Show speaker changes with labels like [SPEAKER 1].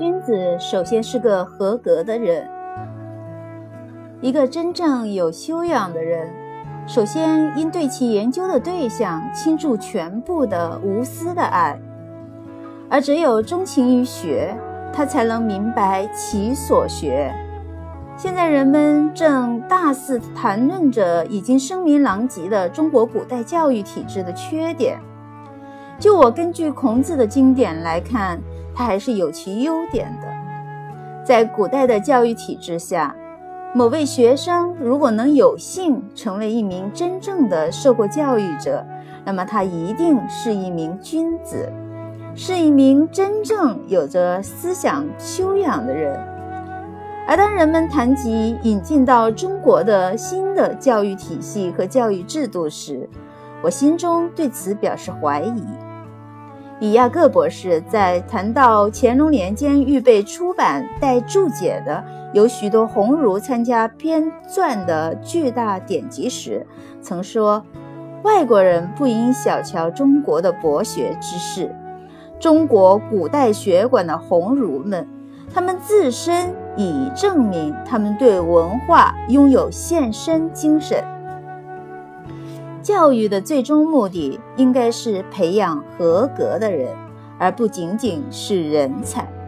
[SPEAKER 1] 君子首先是个合格的人。一个真正有修养的人，首先应对其研究的对象倾注全部的无私的爱，而只有钟情于学，他才能明白其所学。现在人们正大肆谈论着已经声名狼藉的中国古代教育体制的缺点。就我根据孔子的经典来看，它还是有其优点的。在古代的教育体制下，某位学生如果能有幸成为一名真正的受过教育者，那么他一定是一名君子，是一名真正有着思想修养的人。而当人们谈及引进到中国的新的教育体系和教育制度时，我心中对此表示怀疑。李亚各博士在谈到乾隆年间预备出版带注解的、有许多鸿儒参加编撰的巨大典籍时，曾说：“外国人不应小瞧中国的博学之士，中国古代学馆的鸿儒们，他们自身已证明他们对文化拥有献身精神。”教育的最终目的应该是培养合格的人，而不仅仅是人才。